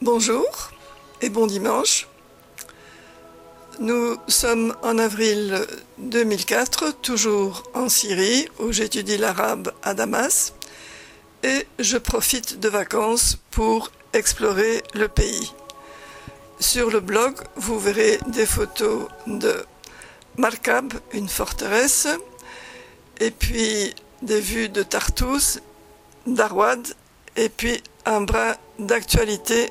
Bonjour et bon dimanche. Nous sommes en avril 2004, toujours en Syrie, où j'étudie l'arabe à Damas, et je profite de vacances pour explorer le pays. Sur le blog, vous verrez des photos de Markab, une forteresse, et puis des vues de Tartous, d'Arwad, et puis un brin d'actualité,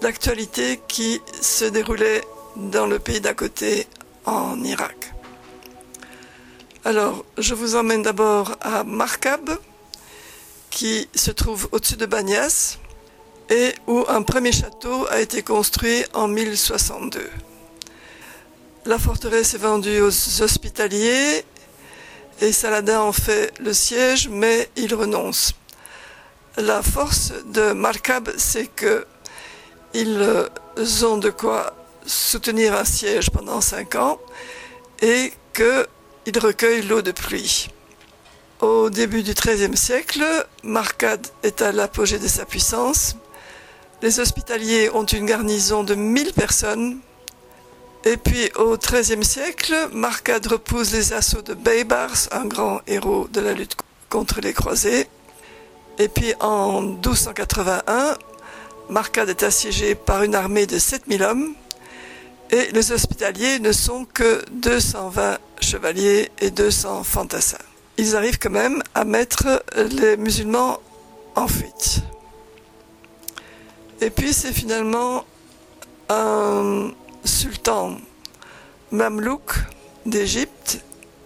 d'actualité qui se déroulait dans le pays d'à côté, en Irak. Alors, je vous emmène d'abord à Markab, qui se trouve au-dessus de Bagnas, et où un premier château a été construit en 1062. La forteresse est vendue aux hospitaliers et Saladin en fait le siège, mais il renonce. La force de Markab, c'est que ils ont de quoi soutenir un siège pendant cinq ans et qu'ils recueillent l'eau de pluie. Au début du XIIIe siècle, Markad est à l'apogée de sa puissance. Les hospitaliers ont une garnison de 1000 personnes. Et puis au XIIIe siècle, Markad repousse les assauts de Baybars, un grand héros de la lutte contre les croisés. Et puis en 1281, Markad est assiégé par une armée de 7000 hommes. Et les hospitaliers ne sont que 220 chevaliers et 200 fantassins. Ils arrivent quand même à mettre les musulmans en fuite. Et puis c'est finalement un sultan mamelouk d'Égypte,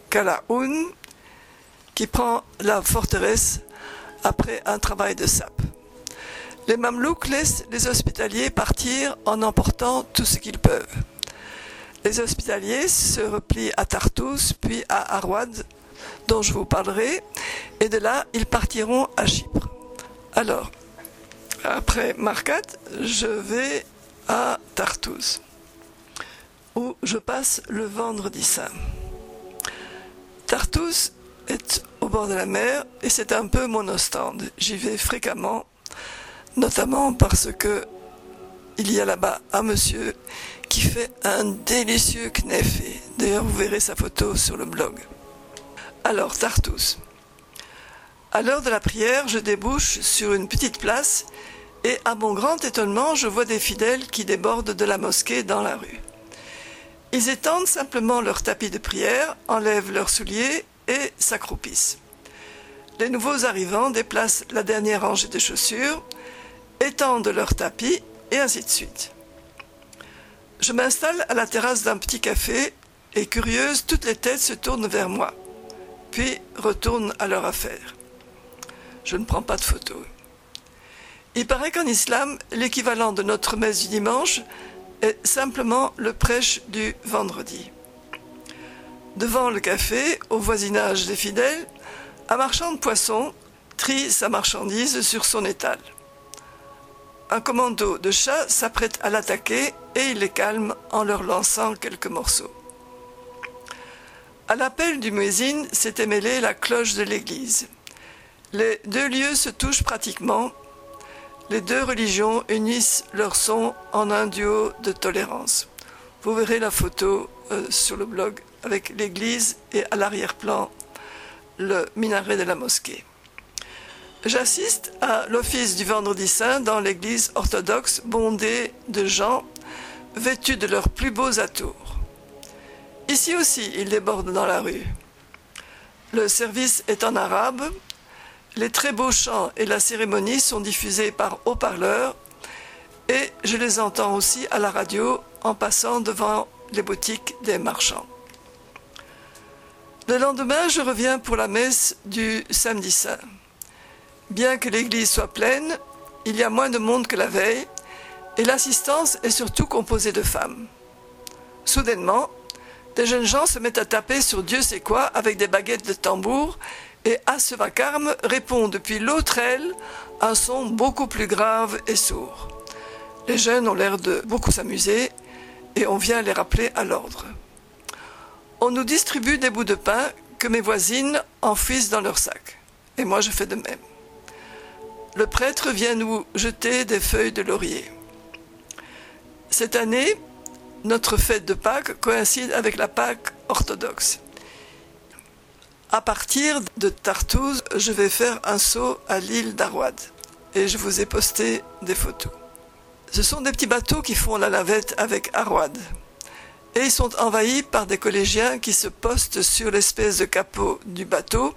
Kalaoun, qui prend la forteresse après un travail de sape. Les mamelouks laissent les hospitaliers partir en emportant tout ce qu'ils peuvent. Les hospitaliers se replient à Tartous, puis à Arwad, dont je vous parlerai, et de là, ils partiront à Chypre. Alors, après Marcat, je vais à Tartous, où je passe le vendredi saint. Tartous est au bord de la mer et c'est un peu mon ostende. J'y vais fréquemment, notamment parce que il y a là-bas un monsieur qui fait un délicieux kneffé. D'ailleurs, vous verrez sa photo sur le blog. Alors, Tartous. À l'heure de la prière, je débouche sur une petite place et à mon grand étonnement, je vois des fidèles qui débordent de la mosquée dans la rue. Ils étendent simplement leur tapis de prière, enlèvent leurs souliers et s'accroupissent. Les nouveaux arrivants déplacent la dernière rangée de chaussures, étendent leur tapis et ainsi de suite. Je m'installe à la terrasse d'un petit café et curieuse, toutes les têtes se tournent vers moi, puis retournent à leur affaire. Je ne prends pas de photos. Il paraît qu'en islam, l'équivalent de notre messe du dimanche est simplement le prêche du vendredi. Devant le café, au voisinage des fidèles, un marchand de poissons trie sa marchandise sur son étal. Un commando de chats s'apprête à l'attaquer et il les calme en leur lançant quelques morceaux. À l'appel du muezzin s'était mêlée la cloche de l'église. Les deux lieux se touchent pratiquement. Les deux religions unissent leur son en un duo de tolérance. Vous verrez la photo euh, sur le blog avec l'église et à l'arrière-plan le minaret de la mosquée. J'assiste à l'office du vendredi saint dans l'église orthodoxe bondée de gens vêtus de leurs plus beaux atours. Ici aussi, ils débordent dans la rue. Le service est en arabe. Les très beaux chants et la cérémonie sont diffusés par haut-parleurs et je les entends aussi à la radio en passant devant les boutiques des marchands. Le lendemain, je reviens pour la messe du samedi saint. Bien que l'église soit pleine, il y a moins de monde que la veille, et l'assistance est surtout composée de femmes. Soudainement, des jeunes gens se mettent à taper sur Dieu sait quoi avec des baguettes de tambour, et à ce vacarme répond depuis l'autre aile un son beaucoup plus grave et sourd. Les jeunes ont l'air de beaucoup s'amuser, et on vient les rappeler à l'ordre. On nous distribue des bouts de pain que mes voisines enfouissent dans leur sac, et moi je fais de même le prêtre vient nous jeter des feuilles de laurier. Cette année, notre fête de Pâques coïncide avec la Pâques orthodoxe. À partir de Tartouse, je vais faire un saut à l'île d'Arwad et je vous ai posté des photos. Ce sont des petits bateaux qui font la navette avec Arwad. Et ils sont envahis par des collégiens qui se postent sur l'espèce de capot du bateau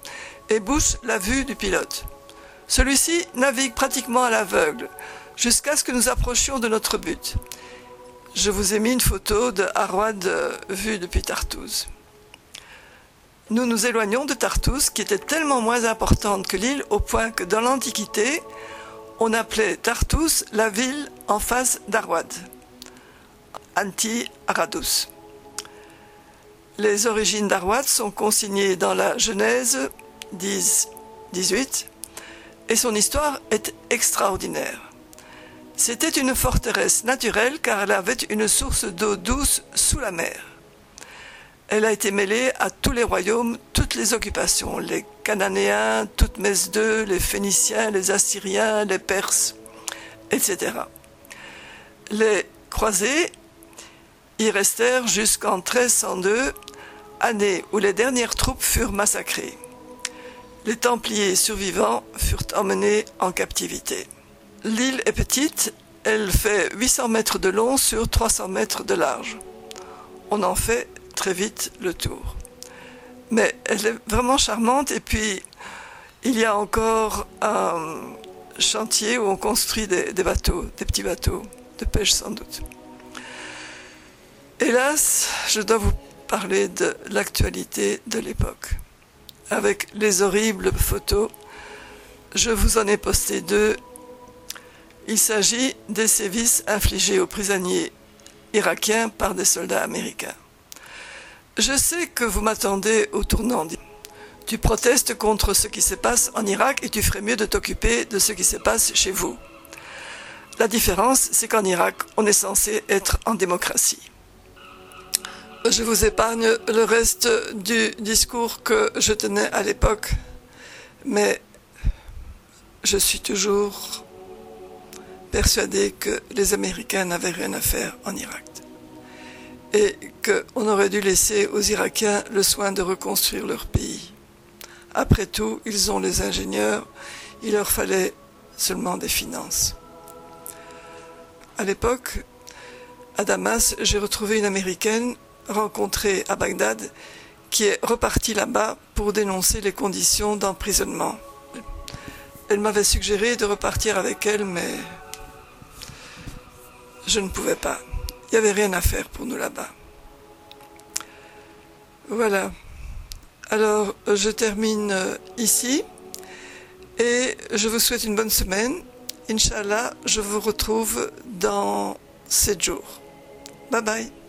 et bouchent la vue du pilote. Celui-ci navigue pratiquement à l'aveugle jusqu'à ce que nous approchions de notre but. Je vous ai mis une photo de Arwad euh, vue depuis Tartouse. Nous nous éloignons de Tartouse qui était tellement moins importante que l'île au point que dans l'Antiquité, on appelait Tartus la ville en face d'Arwad, Anti-Aradus. Les origines d'Arwad sont consignées dans la Genèse 10, 18 et son histoire est extraordinaire. C'était une forteresse naturelle car elle avait une source d'eau douce sous la mer. Elle a été mêlée à tous les royaumes, toutes les occupations, les Cananéens, toute Mesdeux, les Phéniciens, les Assyriens, les Perses, etc. Les croisés y restèrent jusqu'en 1302, année où les dernières troupes furent massacrées. Les Templiers survivants furent emmenés en captivité. L'île est petite, elle fait 800 mètres de long sur 300 mètres de large. On en fait très vite le tour. Mais elle est vraiment charmante et puis il y a encore un chantier où on construit des, bateaux, des petits bateaux de pêche sans doute. Hélas, je dois vous parler de l'actualité de l'époque. Avec les horribles photos, je vous en ai posté deux. Il s'agit des sévices infligés aux prisonniers irakiens par des soldats américains. Je sais que vous m'attendez au tournant. Tu protestes contre ce qui se passe en Irak et tu ferais mieux de t'occuper de ce qui se passe chez vous. La différence, c'est qu'en Irak, on est censé être en démocratie. Je vous épargne le reste du discours que je tenais à l'époque, mais je suis toujours persuadé que les Américains n'avaient rien à faire en Irak et qu'on aurait dû laisser aux Irakiens le soin de reconstruire leur pays. Après tout, ils ont les ingénieurs, il leur fallait seulement des finances. À l'époque, à Damas, j'ai retrouvé une Américaine rencontrée à Bagdad qui est repartie là-bas pour dénoncer les conditions d'emprisonnement. Elle m'avait suggéré de repartir avec elle, mais je ne pouvais pas. Il n'y avait rien à faire pour nous là-bas. Voilà. Alors, je termine euh, ici et je vous souhaite une bonne semaine. Inch'Allah, je vous retrouve dans 7 jours. Bye bye.